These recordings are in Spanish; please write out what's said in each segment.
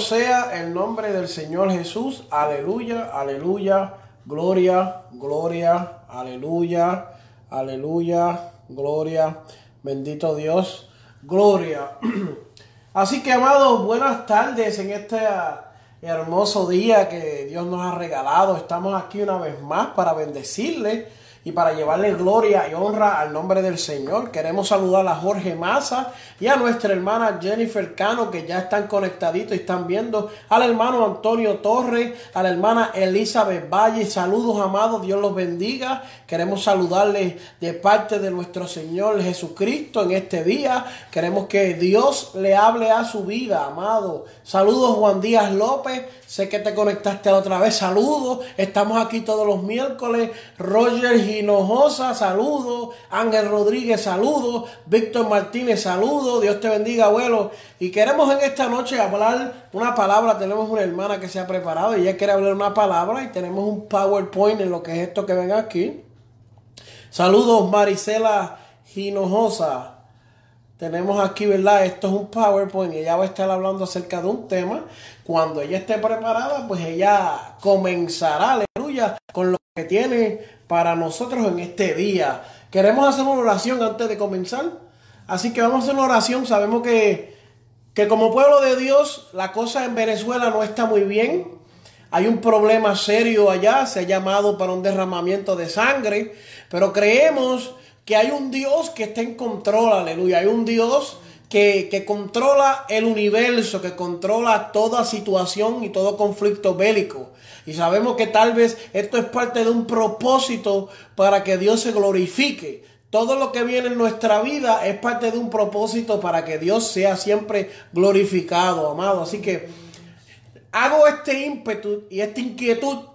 Sea el nombre del Señor Jesús. Aleluya, aleluya, gloria, gloria, aleluya, aleluya, gloria. Bendito Dios, gloria. Así que, amados, buenas tardes en este hermoso día que Dios nos ha regalado. Estamos aquí una vez más para bendecirle y para llevarle gloria y honra al nombre del Señor. Queremos saludar a Jorge Maza y a nuestra hermana Jennifer Cano que ya están conectaditos y están viendo, al hermano Antonio Torres, a la hermana Elizabeth Valle. Saludos amados, Dios los bendiga. Queremos saludarles de parte de nuestro Señor Jesucristo en este día. Queremos que Dios le hable a su vida, amado. Saludos Juan Díaz López. Sé que te conectaste la otra vez. Saludos. Estamos aquí todos los miércoles. Roger Hinojosa, saludos. Ángel Rodríguez, saludos. Víctor Martínez, saludos. Dios te bendiga, abuelo. Y queremos en esta noche hablar una palabra. Tenemos una hermana que se ha preparado y ella quiere hablar una palabra. Y tenemos un PowerPoint en lo que es esto que ven aquí. Saludos, Marisela Hinojosa. Tenemos aquí, ¿verdad? Esto es un PowerPoint y ella va a estar hablando acerca de un tema. Cuando ella esté preparada, pues ella comenzará, aleluya, con lo que tiene para nosotros en este día. Queremos hacer una oración antes de comenzar. Así que vamos a hacer una oración. Sabemos que, que como pueblo de Dios, la cosa en Venezuela no está muy bien. Hay un problema serio allá, se ha llamado para un derramamiento de sangre, pero creemos que hay un Dios que está en control, aleluya. Hay un Dios que, que, controla el universo, que controla toda situación y todo conflicto bélico. Y sabemos que tal vez esto es parte de un propósito para que Dios se glorifique. Todo lo que viene en nuestra vida es parte de un propósito para que Dios sea siempre glorificado, amado. Así que hago este ímpetu y esta inquietud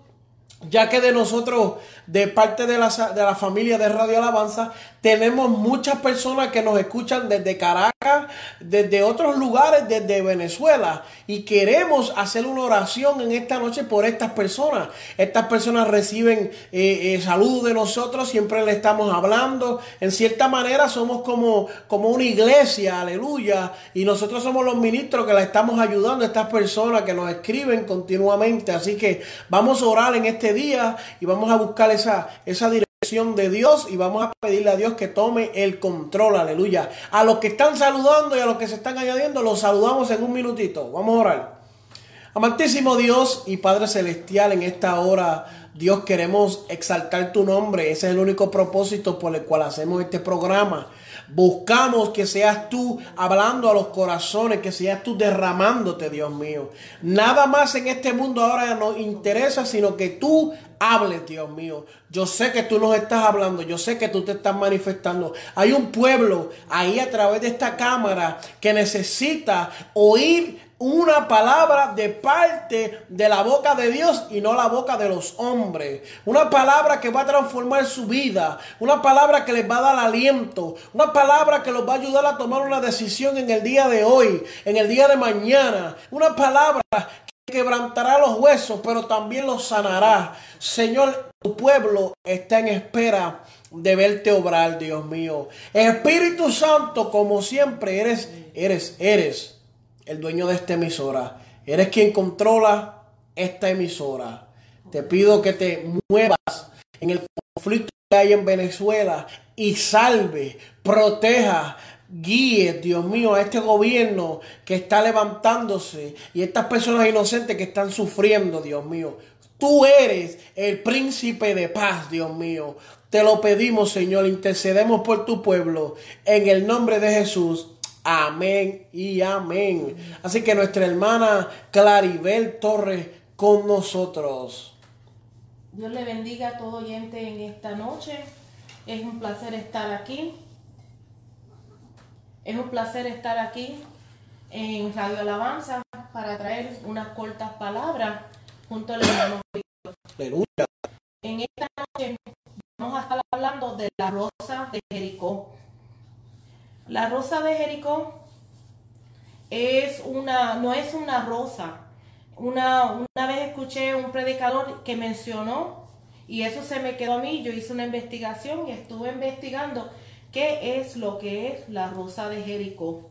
ya que de nosotros, de parte de la, de la familia de Radio Alabanza, tenemos muchas personas que nos escuchan desde Caracas, desde otros lugares, desde Venezuela. Y queremos hacer una oración en esta noche por estas personas. Estas personas reciben eh, eh, saludos de nosotros, siempre le estamos hablando. En cierta manera somos como, como una iglesia, aleluya. Y nosotros somos los ministros que la estamos ayudando a estas personas que nos escriben continuamente. Así que vamos a orar en este día y vamos a buscar esa, esa dirección de Dios y vamos a pedirle a Dios que tome el control, aleluya. A los que están saludando y a los que se están añadiendo, los saludamos en un minutito. Vamos a orar. Amantísimo Dios y Padre Celestial, en esta hora, Dios, queremos exaltar tu nombre. Ese es el único propósito por el cual hacemos este programa. Buscamos que seas tú hablando a los corazones, que seas tú derramándote, Dios mío. Nada más en este mundo ahora nos interesa, sino que tú hables, Dios mío. Yo sé que tú nos estás hablando, yo sé que tú te estás manifestando. Hay un pueblo ahí a través de esta cámara que necesita oír una palabra de parte de la boca de Dios y no la boca de los hombres. Una palabra que va a transformar su vida. Una palabra que les va a dar aliento. Una palabra que los va a ayudar a tomar una decisión en el día de hoy, en el día de mañana. Una palabra que quebrantará los huesos, pero también los sanará. Señor, tu pueblo está en espera de verte obrar, Dios mío. Espíritu Santo, como siempre, eres, eres, eres el dueño de esta emisora. Eres quien controla esta emisora. Te pido que te muevas en el conflicto que hay en Venezuela y salve, proteja, guíe, Dios mío, a este gobierno que está levantándose y estas personas inocentes que están sufriendo, Dios mío. Tú eres el príncipe de paz, Dios mío. Te lo pedimos, Señor, intercedemos por tu pueblo en el nombre de Jesús. Amén y amén. Así que nuestra hermana Claribel Torres con nosotros. Dios le bendiga a todo oyente en esta noche. Es un placer estar aquí. Es un placer estar aquí en Radio Alabanza para traer unas cortas palabras junto al hermano. En esta noche vamos a estar hablando de la rosa de Jericó. La rosa de Jericó es una, no es una rosa. Una, una vez escuché un predicador que mencionó, y eso se me quedó a mí, yo hice una investigación y estuve investigando qué es lo que es la rosa de Jericó.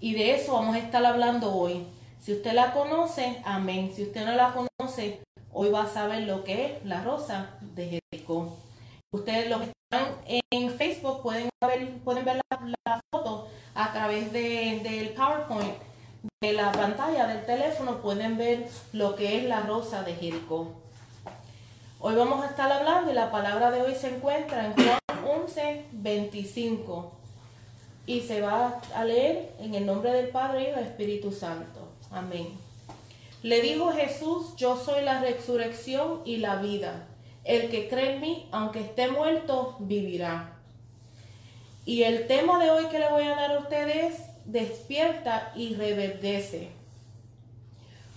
Y de eso vamos a estar hablando hoy. Si usted la conoce, amén. Si usted no la conoce, hoy va a saber lo que es la rosa de Jericó. Ustedes los que en Facebook pueden ver, pueden ver la, foto a través de, del PowerPoint de la pantalla del teléfono, pueden ver lo que es la rosa de Jericó. Hoy vamos a estar hablando y la palabra de hoy se encuentra en Juan 11, 25 y se va a leer en el nombre del Padre, y del Espíritu Santo. Amén. Le dijo Jesús, yo soy la resurrección y la vida. El que cree en mí, aunque esté muerto, vivirá. Y el tema de hoy que le voy a dar a ustedes es despierta y reverdece.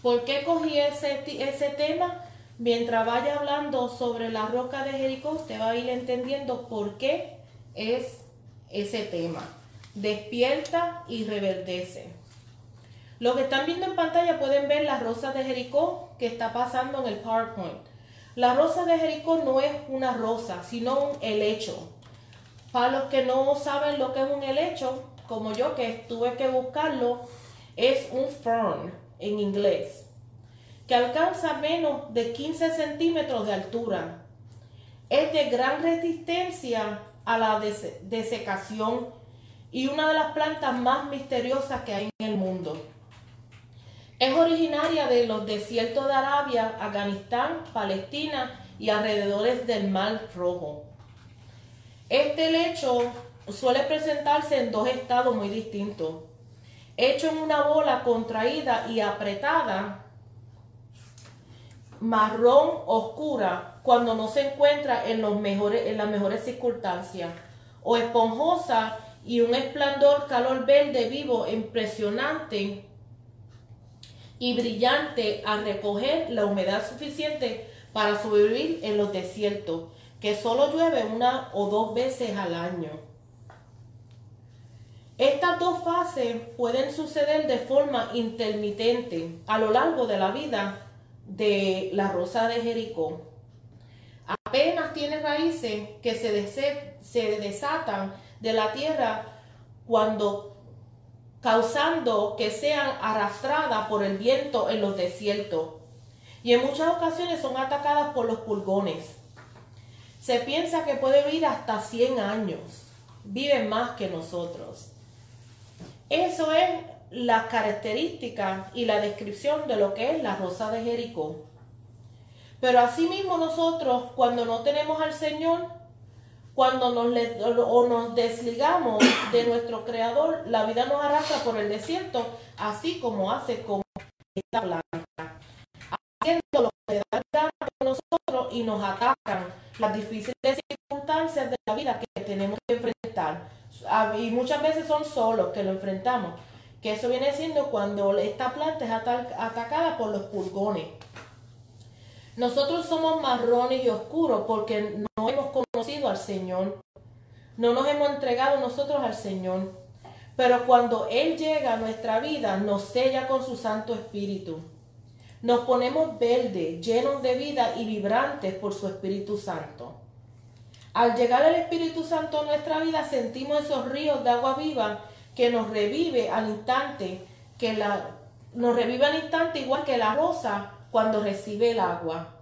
¿Por qué cogí ese, ese tema? Mientras vaya hablando sobre la roca de Jericó, usted va a ir entendiendo por qué es ese tema. Despierta y reverdece. Lo que están viendo en pantalla pueden ver las rosas de Jericó que está pasando en el PowerPoint. La rosa de Jericó no es una rosa, sino un helecho. Para los que no saben lo que es un helecho, como yo que tuve que buscarlo, es un fern en inglés, que alcanza menos de 15 centímetros de altura. Es de gran resistencia a la desecación y una de las plantas más misteriosas que hay en el mundo. Es originaria de los desiertos de Arabia, Afganistán, Palestina y alrededores del Mar Rojo. Este lecho suele presentarse en dos estados muy distintos. Hecho en una bola contraída y apretada, marrón oscura, cuando no se encuentra en, las mejores circunstancias, o esponjosa y un esplendor calor verde vivo impresionante y brillante al recoger la humedad suficiente para sobrevivir en los desiertos, que solo llueve una o dos veces al año. Estas dos fases pueden suceder de forma intermitente a lo largo de la vida de la rosa de Jericó. Apenas tiene raíces que se, se desatan de la tierra cuando causando que sean arrastradas por el viento en los desiertos. Y en muchas ocasiones son atacadas por los pulgones. Se piensa que puede vivir hasta 100 años. Viven más que nosotros. Eso es la característica y la descripción de lo que es la rosa de Jericó. Pero asimismo nosotros, cuando no tenemos al Señor, cuando nos, desligamos de nuestro creador, la vida nos arrastra por el desierto, así como hace con esta planta, haciendo lo que da nosotros y nos atacan las difíciles circunstancias de la vida que tenemos que enfrentar. Ah, y muchas veces son solos que lo enfrentamos, que eso viene siendo cuando esta planta es atacada por los pulgones. Nosotros somos marrones y oscuros porque no hemos al Señor. No nos hemos entregado nosotros al Señor. Pero cuando Él llega a nuestra vida, nos sella con su Santo Espíritu. Nos ponemos verdes, llenos de vida y vibrantes por su Espíritu Santo. Al llegar el Espíritu Santo a nuestra vida, sentimos esos ríos de agua viva que nos revive al instante, que la, nos revive al instante igual que la rosa cuando recibe el agua.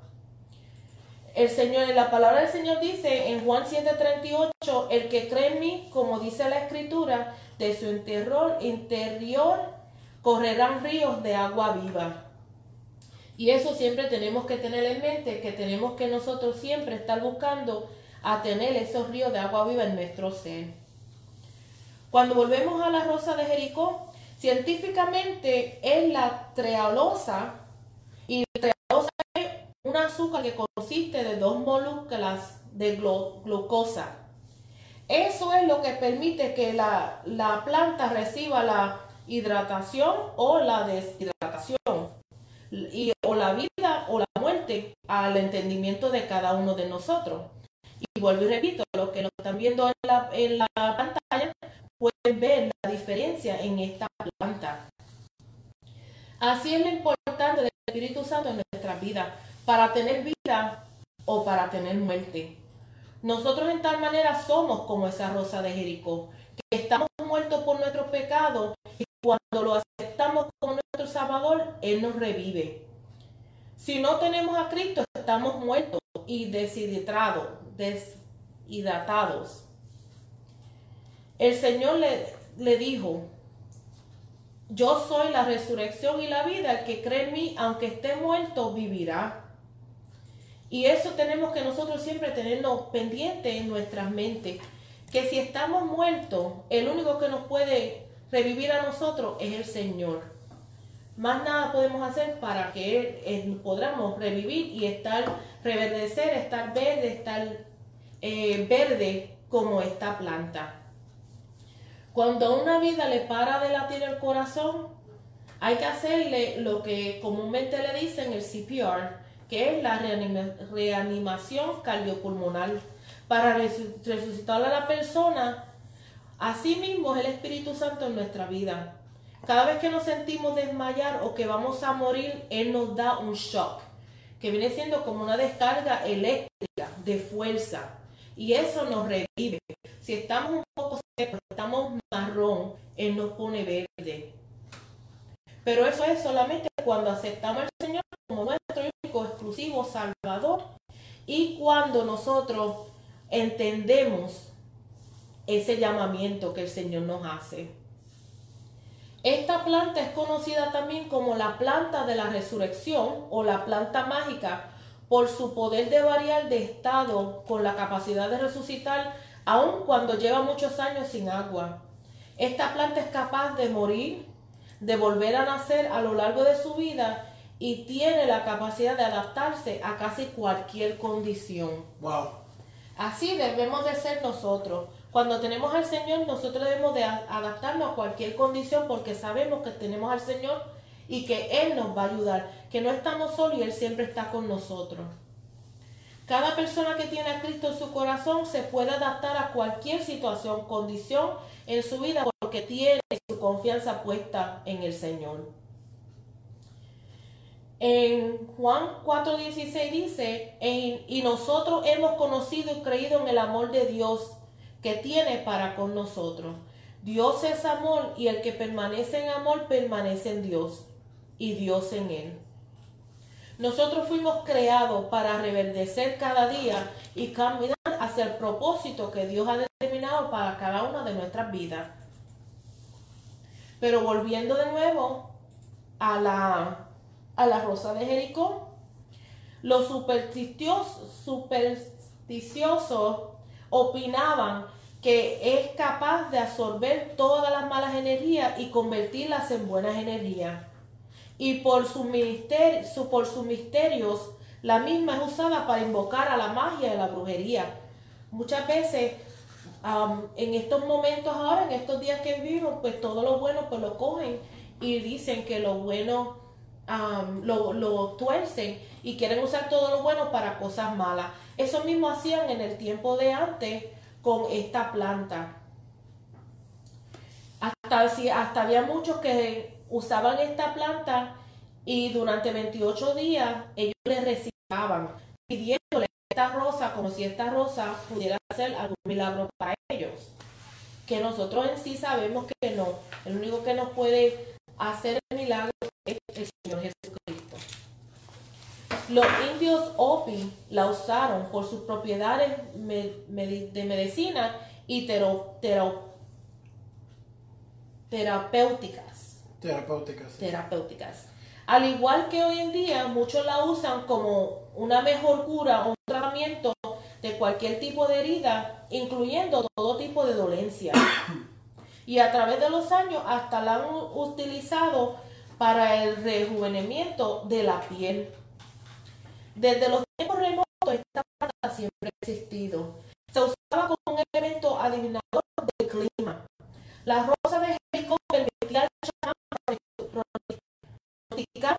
El Señor, la palabra del Señor dice en Juan 7:38, el que cree en mí, como dice la escritura, de su interior, interior correrán ríos de agua viva. Y eso siempre tenemos que tener en mente, que tenemos que nosotros siempre estar buscando a tener esos ríos de agua viva en nuestro ser. Cuando volvemos a la rosa de Jericó, científicamente es la trealosa y un azúcar que consiste de dos moléculas de glucosa. Eso es lo que permite que la, la planta reciba la hidratación o la deshidratación, y, o la vida o la muerte al entendimiento de cada uno de nosotros. Y vuelvo y repito, lo que nos están viendo en la, en la pantalla pueden ver la diferencia en esta planta. Así es lo importante del Espíritu Santo en nuestra vida, para tener vida o para tener muerte. Nosotros en tal manera somos como esa rosa de Jericó, que estamos muertos por nuestros pecados y cuando lo aceptamos como nuestro Salvador, Él nos revive. Si no tenemos a Cristo, estamos muertos y deshidratados, deshidratados. El Señor le, le dijo, yo soy la resurrección y la vida, el que cree en mí, aunque esté muerto, vivirá. Y eso tenemos que nosotros siempre tenerlo pendiente en nuestras mentes, que si estamos muertos, el único que nos puede revivir a nosotros es el Señor. Más nada podemos hacer para que Él, podamos revivir y estar, reverdecer, estar verde, estar eh, verde como esta planta. Cuando una vida le para de latir el corazón, hay que hacerle lo que comúnmente le dicen el CPR, que es la reanimación cardiopulmonar, para resucitar a la persona. Asimismo es el Espíritu Santo en nuestra vida. Cada vez que nos sentimos desmayar o que vamos a morir, Él nos da un shock, que viene siendo como una descarga eléctrica de fuerza. Y eso nos revive. Si estamos un poco secos, estamos marrón, Él nos pone verde. Pero eso es solamente cuando aceptamos al Señor como nuestro único exclusivo Salvador y cuando nosotros entendemos ese llamamiento que el Señor nos hace. Esta planta es conocida también como la planta de la resurrección o la planta mágica por su poder de variar de estado con la capacidad de resucitar aun cuando lleva muchos años sin agua. Esta planta es capaz de morir, de volver a nacer a lo largo de su vida y tiene la capacidad de adaptarse a casi cualquier condición. Wow. Así debemos de ser nosotros. Cuando tenemos al Señor, nosotros debemos de adaptarnos a cualquier condición porque sabemos que tenemos al Señor y que Él nos va a ayudar, que no estamos solos y Él siempre está con nosotros. Cada persona que tiene a Cristo en su corazón se puede adaptar a cualquier situación, condición en su vida porque tiene su confianza puesta en el Señor. En Juan 4:16 dice, y nosotros hemos conocido y creído en el amor de Dios que tiene para con nosotros. Dios es amor y el que permanece en amor permanece en Dios y Dios en él. Nosotros fuimos creados para reverdecer cada día y caminar hacia el propósito que Dios ha determinado para cada una de nuestras vidas. Pero volviendo de nuevo a la, a la rosa de Jericó, los supersticiosos, supersticiosos opinaban que es capaz de absorber todas las malas energías y convertirlas en buenas energías y por, sus misterios la misma es usada para invocar a la magia y la brujería. Muchas veces en estos momentos ahora, en estos días que vivimos, pues todo lo bueno pues lo cogen y dicen que lo bueno lo, lo tuercen y quieren usar todo lo bueno para cosas malas. Eso mismo hacían en el tiempo de antes con esta planta. Hasta, hasta había muchos que usaban esta planta y durante 28 días ellos le recitaban, pidiéndole esta rosa como si esta rosa pudiera hacer algún milagro para ellos. Que nosotros en sí sabemos que no. El único que nos puede hacer el milagro es el Señor Jesucristo. Los indios Opi la usaron por sus propiedades de medicina y terapéuticas Terapéuticas. Terapéuticas. Al igual que hoy en día, muchos la usan como una mejor cura o un tratamiento de cualquier tipo de herida, incluyendo todo tipo de dolencia. Y a través de los años hasta la han utilizado para el rejuvenimiento de la piel. Desde los tiempos remotos esta planta siempre ha existido. Se usa como un elemento adivinador del clima de Jericó permitía al chamán pronosticar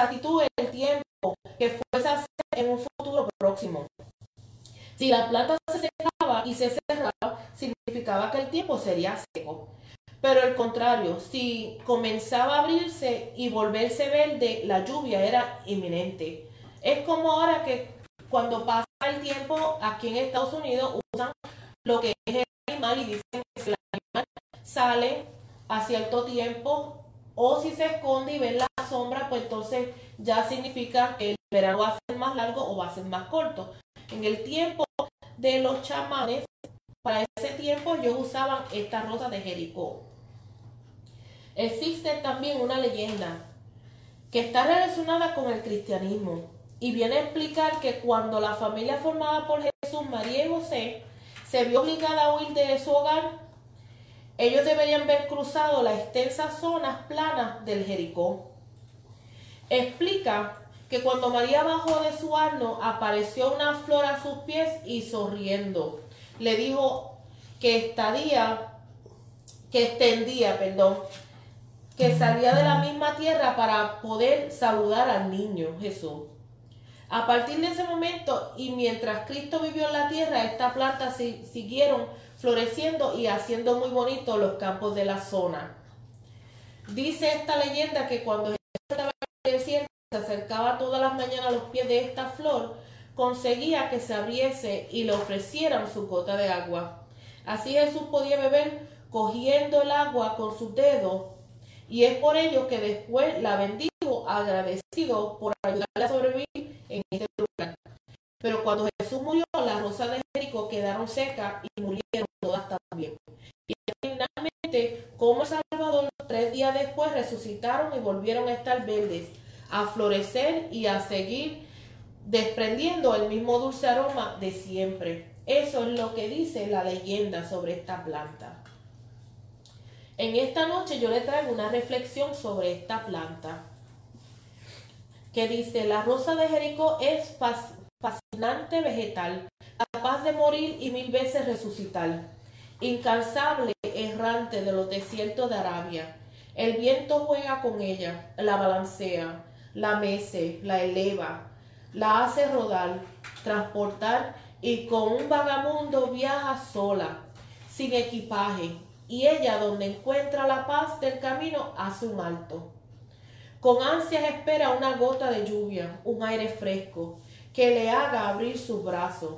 con exactitud el tiempo que fuese a ser en un futuro próximo. Si la planta se secaba y se cerraba, significaba que el tiempo sería seco. Pero al contrario, si comenzaba a abrirse y volverse verde, la lluvia era inminente. Es como ahora que cuando pasa el tiempo aquí en Estados Unidos usan lo que es el animal y dicen que el animal sale a cierto tiempo o si se esconde y ven la sombra, pues entonces ya significa que el verano va a ser más largo o va a ser más corto. En el tiempo de los chamanes, para ese tiempo ellos usaban esta rosa de Jericó. Existe también una leyenda que está relacionada con el cristianismo y viene a explicar que cuando la familia formada por Jesús, María y José se vio obligada a huir de su hogar, ellos deberían haber cruzado las extensas zonas planas del Jericó. Explica que cuando María bajó de su arno apareció una flor a sus pies y sonriendo le dijo que estaría, que extendía, perdón, que salía de la misma tierra para poder saludar al niño Jesús. A partir de ese momento y mientras Cristo vivió en la tierra, estas plantas siguieron floreciendo y haciendo muy bonitos los campos de la zona. Dice esta leyenda que cuando Jesús estaba en el desierto, se acercaba todas las mañanas a los pies de esta flor, conseguía que se abriese y le ofrecieran su gota de agua. Así Jesús podía beber cogiendo el agua con sus dedos y es por ello que después la bendijo agradecido por ayudarle a sobrevivir en este. Pero cuando Jesús murió, las rosas de Jericó quedaron secas y murieron todas también. Y finalmente, como El Salvador, tres días después resucitaron y volvieron a estar verdes, a florecer y a seguir desprendiendo el mismo dulce aroma de siempre. Eso es lo que dice la leyenda sobre esta planta. En esta noche yo le traigo una reflexión sobre esta planta que dice, la rosa de Jericó es vegetal, capaz de morir y mil veces resucitar, incansable, errante de los desiertos de Arabia. El viento juega con ella, la balancea, la mece, la eleva, la hace rodar, transportar y con un vagamundo viaja sola, sin equipaje, y ella donde encuentra la paz del camino hace un alto. Con ansias espera una gota de lluvia, un aire fresco, que le haga abrir sus brazos.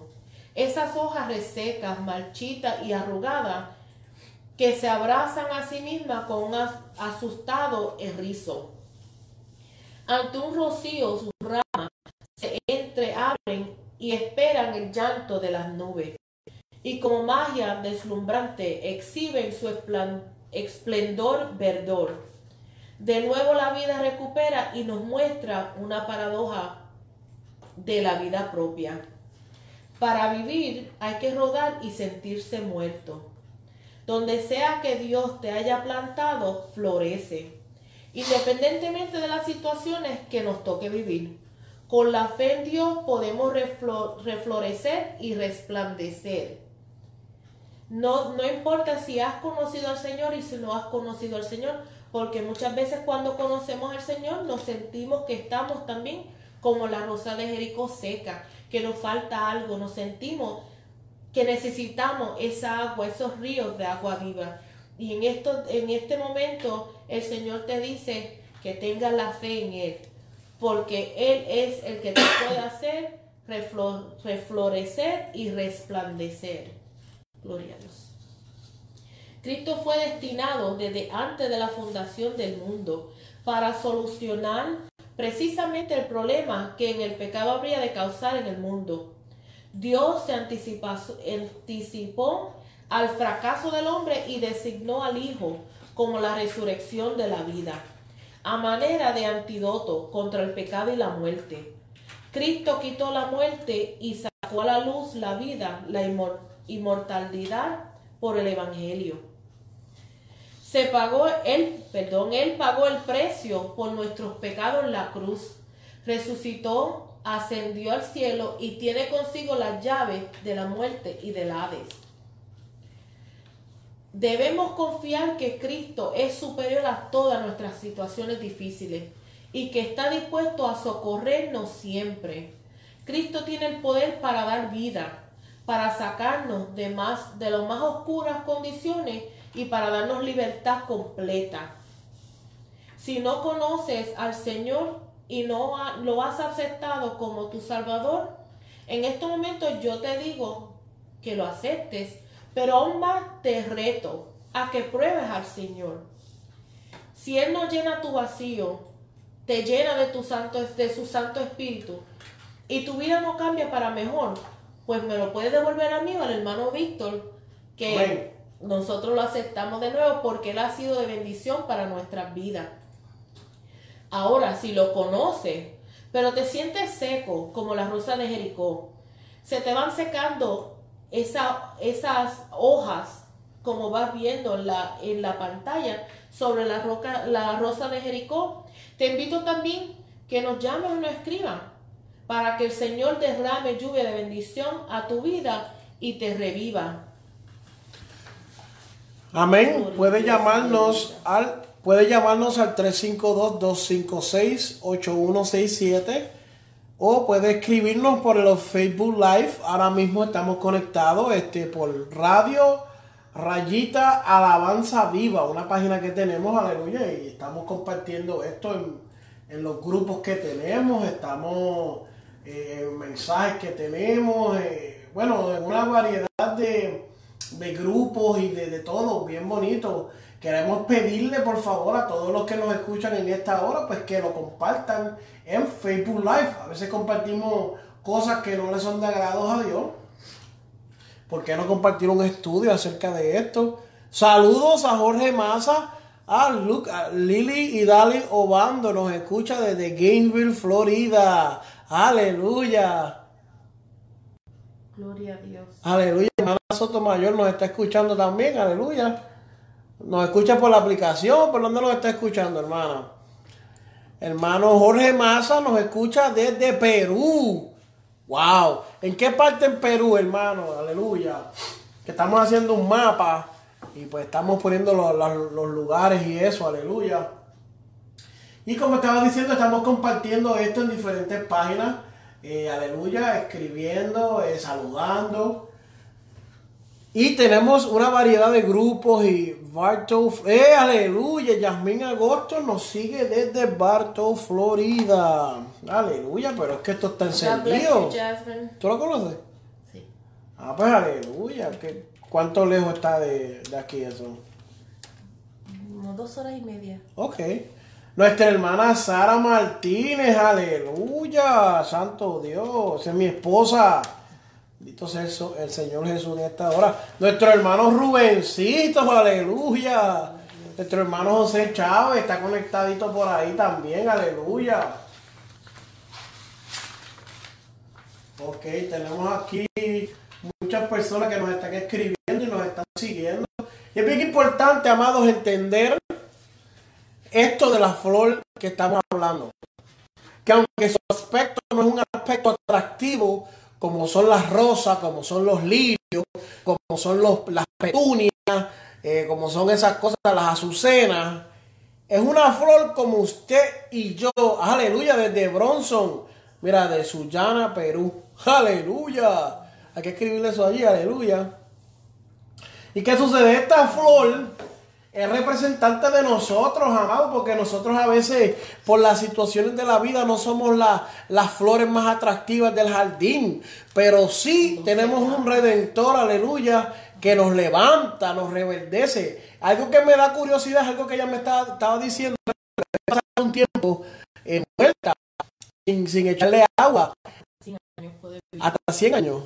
Esas hojas resecas, marchitas y arrugadas, que se abrazan a sí mismas con un asustado rizo. Ante un rocío, sus ramas se entreabren y esperan el llanto de las nubes y como magia deslumbrante exhiben su esplendor verdor. De nuevo la vida recupera y nos muestra una paradoja de la vida propia. Para vivir hay que rodar y sentirse muerto. Donde sea que Dios te haya plantado, florece, independientemente de las situaciones que nos toque vivir. Con la fe en Dios podemos reflorecer y resplandecer. No, no importa si has conocido al Señor y si no has conocido al Señor, porque muchas veces cuando conocemos al Señor nos sentimos que estamos también como la rosa de Jericó seca, que nos falta algo, nos sentimos que necesitamos esa agua, esos ríos de agua viva. Y en, esto, en este momento el Señor te dice que tengas la fe en Él, porque Él es el que te puede hacer reflorecer y resplandecer. Gloria a Dios. Cristo fue destinado desde antes de la fundación del mundo para solucionar precisamente el problema que en el pecado habría de causar en el mundo. Dios se anticipó al fracaso del hombre y designó al Hijo como la resurrección de la vida, a manera de antídoto contra el pecado y la muerte. Cristo quitó la muerte y sacó a la luz la vida, la inmortalidad por el Evangelio. Se pagó, él, perdón, él pagó el precio por nuestros pecados en la cruz, resucitó, ascendió al cielo y tiene consigo las llaves de la muerte y del Hades. Debemos confiar que Cristo es superior a todas nuestras situaciones difíciles y que está dispuesto a socorrernos siempre. Cristo tiene el poder para dar vida, para sacarnos de más de las más oscuras condiciones y para darnos libertad completa. Si no conoces al Señor y no lo has aceptado como tu Salvador, en estos momentos yo te digo que lo aceptes, pero aún más te reto a que pruebes al Señor. Si Él no llena tu vacío, te llena de, tu santo, de su Santo Espíritu y tu vida no cambia para mejor, pues me lo puede devolver a mí o al hermano Víctor, que nosotros lo aceptamos de nuevo porque Él ha sido de bendición para nuestras vidas. Ahora, si lo conoces, pero te sientes seco como la rosa de Jericó, se te van secando esas hojas, como vas viendo en la, pantalla, sobre la, roca, la rosa de Jericó. Te invito también que nos llames o nos escriban para que el Señor derrame lluvia de bendición a tu vida y te reviva. Amén. Puede llamarnos al Puede llamarnos al 352-256-8167 o puede escribirnos por los Facebook Live. Ahora mismo estamos conectados este, por Radio Rayita Alabanza Viva, una página que tenemos, aleluya, y estamos compartiendo esto en, los grupos que tenemos, estamos eh, en mensajes que tenemos, eh, bueno, en una variedad de, grupos y de, de todo, bien bonito. Queremos pedirle por favor a todos los que nos escuchan en esta hora, pues que lo compartan en Facebook Live. A veces compartimos cosas que no le son de agrado a Dios. ¿Por qué no compartir un estudio acerca de esto? Saludos a Jorge Massa, a, Luke, a Lili y Dali Obando. Nos escucha desde Gainesville, Florida. Aleluya. Gloria a Dios. Aleluya. Hermana Sotomayor nos está escuchando también. Aleluya. Nos escucha por la aplicación, ¿por dónde nos está escuchando, hermano? Hermano Jorge Maza nos escucha desde Perú. ¡Wow! ¿En qué parte en Perú, hermano? Aleluya. Que estamos haciendo un mapa y pues estamos poniendo los, lugares y eso, aleluya. Y como estaba diciendo, estamos compartiendo esto en diferentes páginas. Eh, aleluya, escribiendo, eh, saludando. Y tenemos una variedad de grupos y Bartow, ¡eh, aleluya! Yasmín Agosto nos sigue desde Bartow, Florida. Aleluya, pero es que esto está encendido. ¿Tú lo conoces? Sí. Ah, pues aleluya. ¿Cuánto lejos está de, aquí eso? Como dos horas y media. Ok. Nuestra hermana Sara Martínez, aleluya, santo Dios, es mi esposa. Sea el Señor Jesús en esta hora. Nuestro hermano Rubencito, aleluya. Nuestro hermano José Chávez está conectadito por ahí también, aleluya. Ok, tenemos aquí muchas personas que nos están escribiendo y nos están siguiendo. Y es bien importante, amados, entender esto de la flor que estamos hablando. Que aunque su aspecto no es un aspecto atractivo, como son las rosas, como son los lirios, como son los, las petunias, eh, como son esas cosas, las azucenas. Es una flor como usted y yo. Aleluya, desde Bronson. Mira, de Sullana, Perú. Aleluya. Hay que escribirle eso allí, aleluya. ¿Y qué sucede? Esta flor es representante de nosotros, amados, porque nosotros a veces, por las situaciones de la vida, no somos las flores más atractivas del jardín, pero sí tenemos un redentor, aleluya, que nos levanta, nos reverdece. Algo que me da curiosidad, algo que ella me estaba, estaba diciendo, un tiempo envuelta, sin, sin echarle agua, hasta 100 años.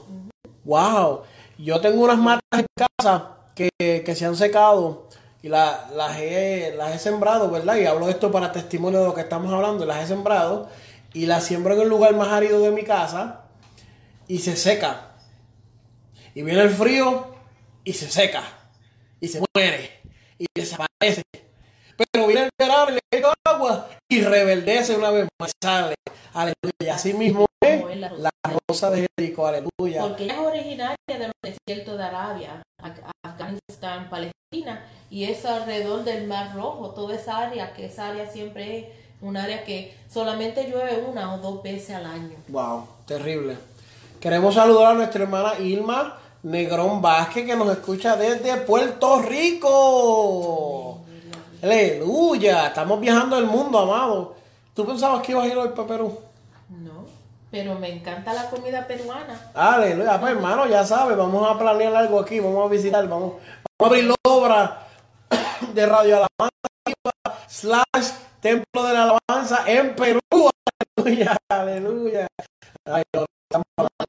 Wow, yo tengo unas matas en casa que, que se han secado y la, las, he, las he sembrado, ¿verdad? Y hablo de esto para testimonio de lo que estamos hablando, las he sembrado y las siembro en el lugar más árido de mi casa y se seca. Y viene el frío y se seca y se muere y desaparece. pero viene el verano y le echo agua y reverdece una vez más, sale. Aleluya. Así mismo es la rosa. de Jericó, aleluya. Porque ella es originaria de los desiertos de Arabia, Afganistán, Palestina, y es alrededor del Mar Rojo, toda esa área, que esa área siempre es un área que solamente llueve una o dos veces al año. Wow, terrible. Queremos saludar a nuestra hermana Irma Negrón Vázquez que nos escucha desde Puerto Rico. Aleluya, estamos viajando el mundo, amado. ¿Tú pensabas que ibas a ir hoy para Perú? Pero me encanta la comida peruana. Aleluya, pues hermano, ya sabes, vamos a planear algo aquí, vamos a visitar, vamos, vamos a abrir la obra de Radio Alabanza slash Templo de la Alabanza en Perú. Aleluya, aleluya. Ay, no, estamos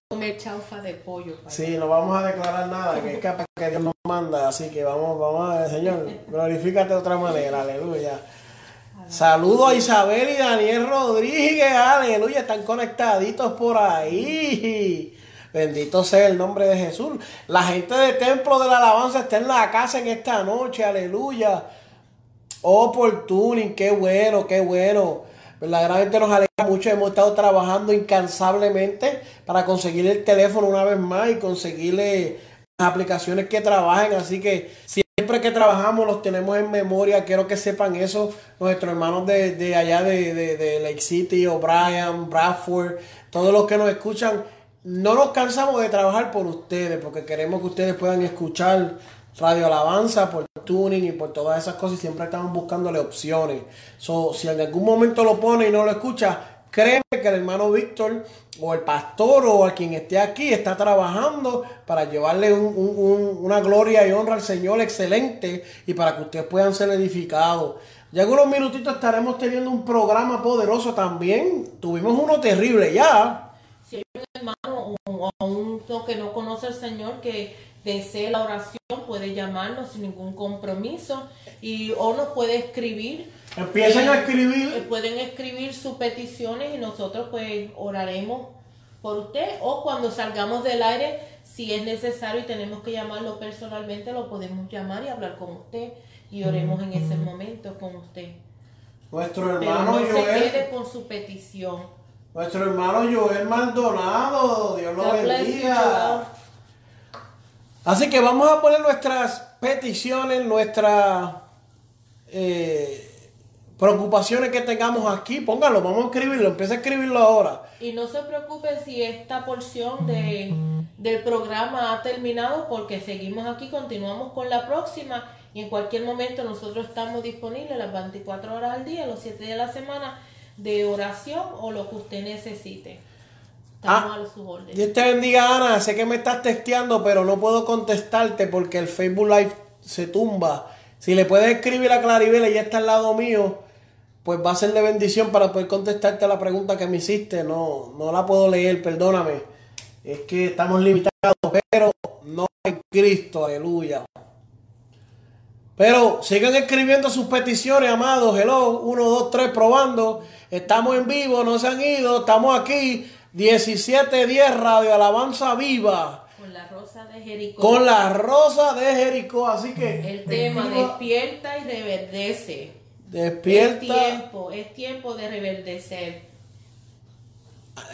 Comer chaufa de pollo. Sí, no vamos a declarar nada, que es capaz que Dios nos manda, así que vamos, vamos a Señor, glorifícate de otra manera, aleluya. Saludos a Isabel y Daniel Rodríguez, aleluya, están conectaditos por ahí. Bendito sea el nombre de Jesús. La gente del Templo de la Alabanza está en la casa en esta noche, aleluya. Oh, por tuning, qué bueno, qué bueno. Verdaderamente nos alegra mucho. Hemos estado trabajando incansablemente para conseguir el teléfono una vez más y conseguirle las aplicaciones que trabajen. Así que siempre que trabajamos los tenemos en memoria. Quiero que sepan eso nuestros hermanos de, de allá de, de, Lake City, O'Brien, Bradford, todos los que nos escuchan. No nos cansamos de trabajar por ustedes porque queremos que ustedes puedan escuchar Radio Alabanza, por tuning y por todas esas cosas y siempre estamos buscándole opciones. So, si en algún momento lo pone y no lo escucha, créeme que el hermano Víctor o el pastor o a quien esté aquí está trabajando para llevarle un- un- un- una gloria y honra al Señor excelente y para que ustedes puedan ser edificados. Ya en unos minutitos estaremos teniendo un programa poderoso también. Tuvimos uno terrible ya. Un hermano o o uno que no conoce al Señor que desee la oración, puede llamarnos sin ningún compromiso y o nos puede escribir. Empiecen a Eh, escribir. Pueden escribir sus peticiones y nosotros pues oraremos por usted o cuando salgamos del aire, si es necesario y tenemos que llamarlo personalmente, lo podemos llamar y hablar con usted y oremos en ese momento con usted. Nuestro Pero hermano no se Joel. quede con su petición. Nuestro hermano Joel Maldonado, Dios lo God bless you, bendiga. Así que vamos a poner nuestras peticiones, nuestras eh, preocupaciones que tengamos aquí. Póngalo, vamos a escribirlo, empieza a escribirlo ahora. Y no se preocupe si esta porción de, del programa ha terminado porque seguimos aquí, continuamos con la próxima y en cualquier momento nosotros estamos disponibles las 24 horas al día, los 7 días de la semana de oración o lo que usted necesite. Estamos Ah, a su orden. Dios te bendiga, Ana. Sé que me estás texteando, pero no puedo contestarte porque el Facebook Live se tumba. Si le puedes escribir a Claribel, ella está al lado mío, pues va a ser de bendición para poder contestarte la pregunta que me hiciste. No, no la puedo leer, perdóname. Es que estamos limitados, pero no en Cristo, aleluya. Pero sigan escribiendo sus peticiones, amados. Hello, 1, 2, 3, probando. Estamos en vivo, no se han ido. Estamos aquí, 1710 Radio Alabanza Viva. Con la rosa de Jericó. Con la rosa de Jericó. Así que. El tema despierta y reverdece. Es Despierta. tiempo, es tiempo de reverdecer.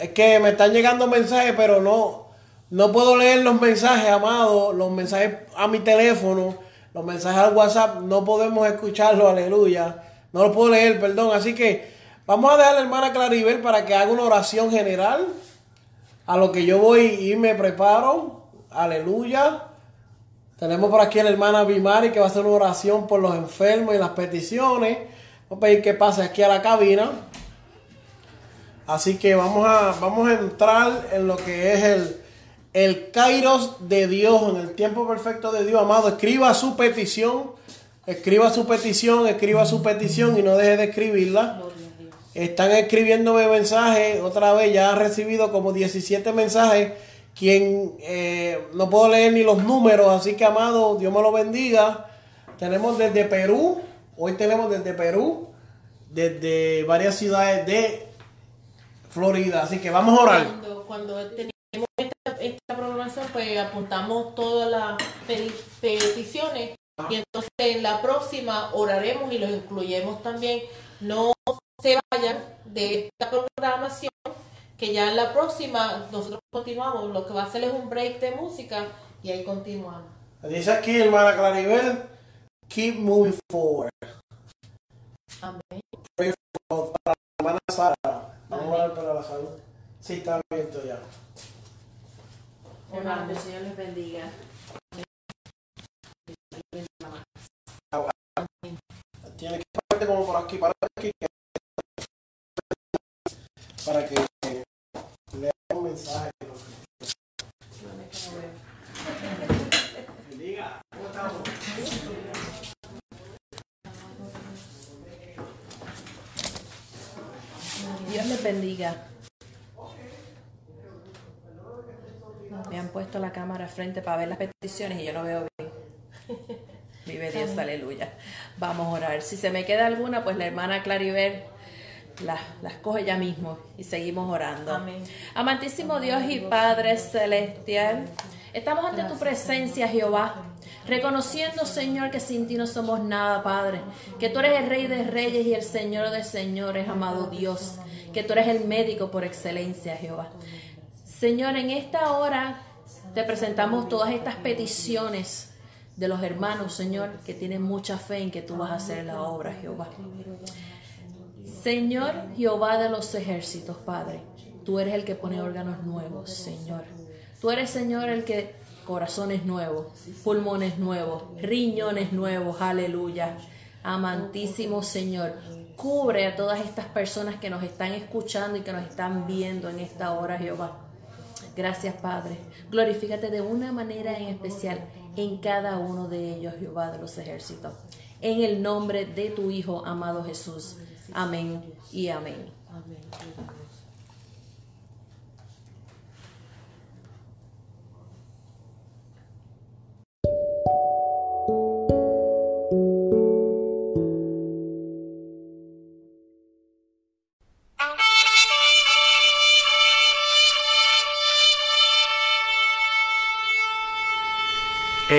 Es que me están llegando mensajes, pero no, no puedo leer los mensajes, amado. Los mensajes a mi teléfono, los mensajes al WhatsApp, no podemos escucharlos, aleluya. No los puedo leer, perdón. Así que vamos a dejar a la hermana Claribel para que haga una oración general. A lo que yo voy y me preparo, aleluya. Tenemos por aquí a la hermana Bimari que va a hacer una oración por los enfermos y las peticiones. Vamos a pedir que pase aquí a la cabina. Así que vamos a, vamos a entrar en lo que es el, el Kairos de Dios, en el tiempo perfecto de Dios, amado. Escriba su petición, escriba su petición, escriba su petición y no deje de escribirla. Están escribiéndome mensajes, otra vez ya han recibido como 17 mensajes, quien eh, no puedo leer ni los números, así que amado, Dios me lo bendiga. Tenemos desde Perú, hoy tenemos desde Perú, desde varias ciudades de Florida, así que vamos a orar. Cuando, tenemos esta, programación, pues apuntamos todas las peticiones Y entonces en la próxima oraremos y los incluyemos también. No se vayan de esta programación, que ya en la próxima nosotros continuamos. Lo que va a hacer es un break de música y ahí continuamos. Dice aquí, hermana Claribel, keep moving forward. Amén. Pray for para la hermana Sara. Vamos a orar para la salud. Sí, está abierto ya. Hermano, que el Señor les bendiga. Tiene que parte como por aquí, para aquí. Para que lea un mensaje. Diga, ¿cómo estamos? Dios les bendiga. Me han puesto la cámara frente para ver las peticiones y yo no veo bien. Vive Dios, aleluya. Vamos a orar. Si se me queda alguna, pues la hermana Claribel las, las coge ya mismo y seguimos orando. Amén. Amantísimo Dios y Padre Celestial, estamos ante tu presencia, Jehová. Reconociendo, Señor, que sin ti no somos nada, Padre. Que tú eres el Rey de Reyes y el Señor de Señores, amado Dios. Que tú eres el médico por excelencia, Jehová. Señor, en esta hora te presentamos todas estas peticiones de los hermanos, Señor, que tienen mucha fe en que tú vas a hacer la obra, Jehová. Señor Jehová de los ejércitos, Padre, tú eres el que pone órganos nuevos, Señor. Tú eres, Señor, el que corazones nuevos, pulmones nuevos, riñones nuevos, aleluya. Amantísimo Señor, cubre a todas estas personas que nos están escuchando y que nos están viendo en esta hora, Jehová. Gracias, Padre. Glorifícate de una manera en especial en cada uno de ellos, Jehová de los ejércitos. En el nombre de tu Hijo, amado Jesús. Amén y amén.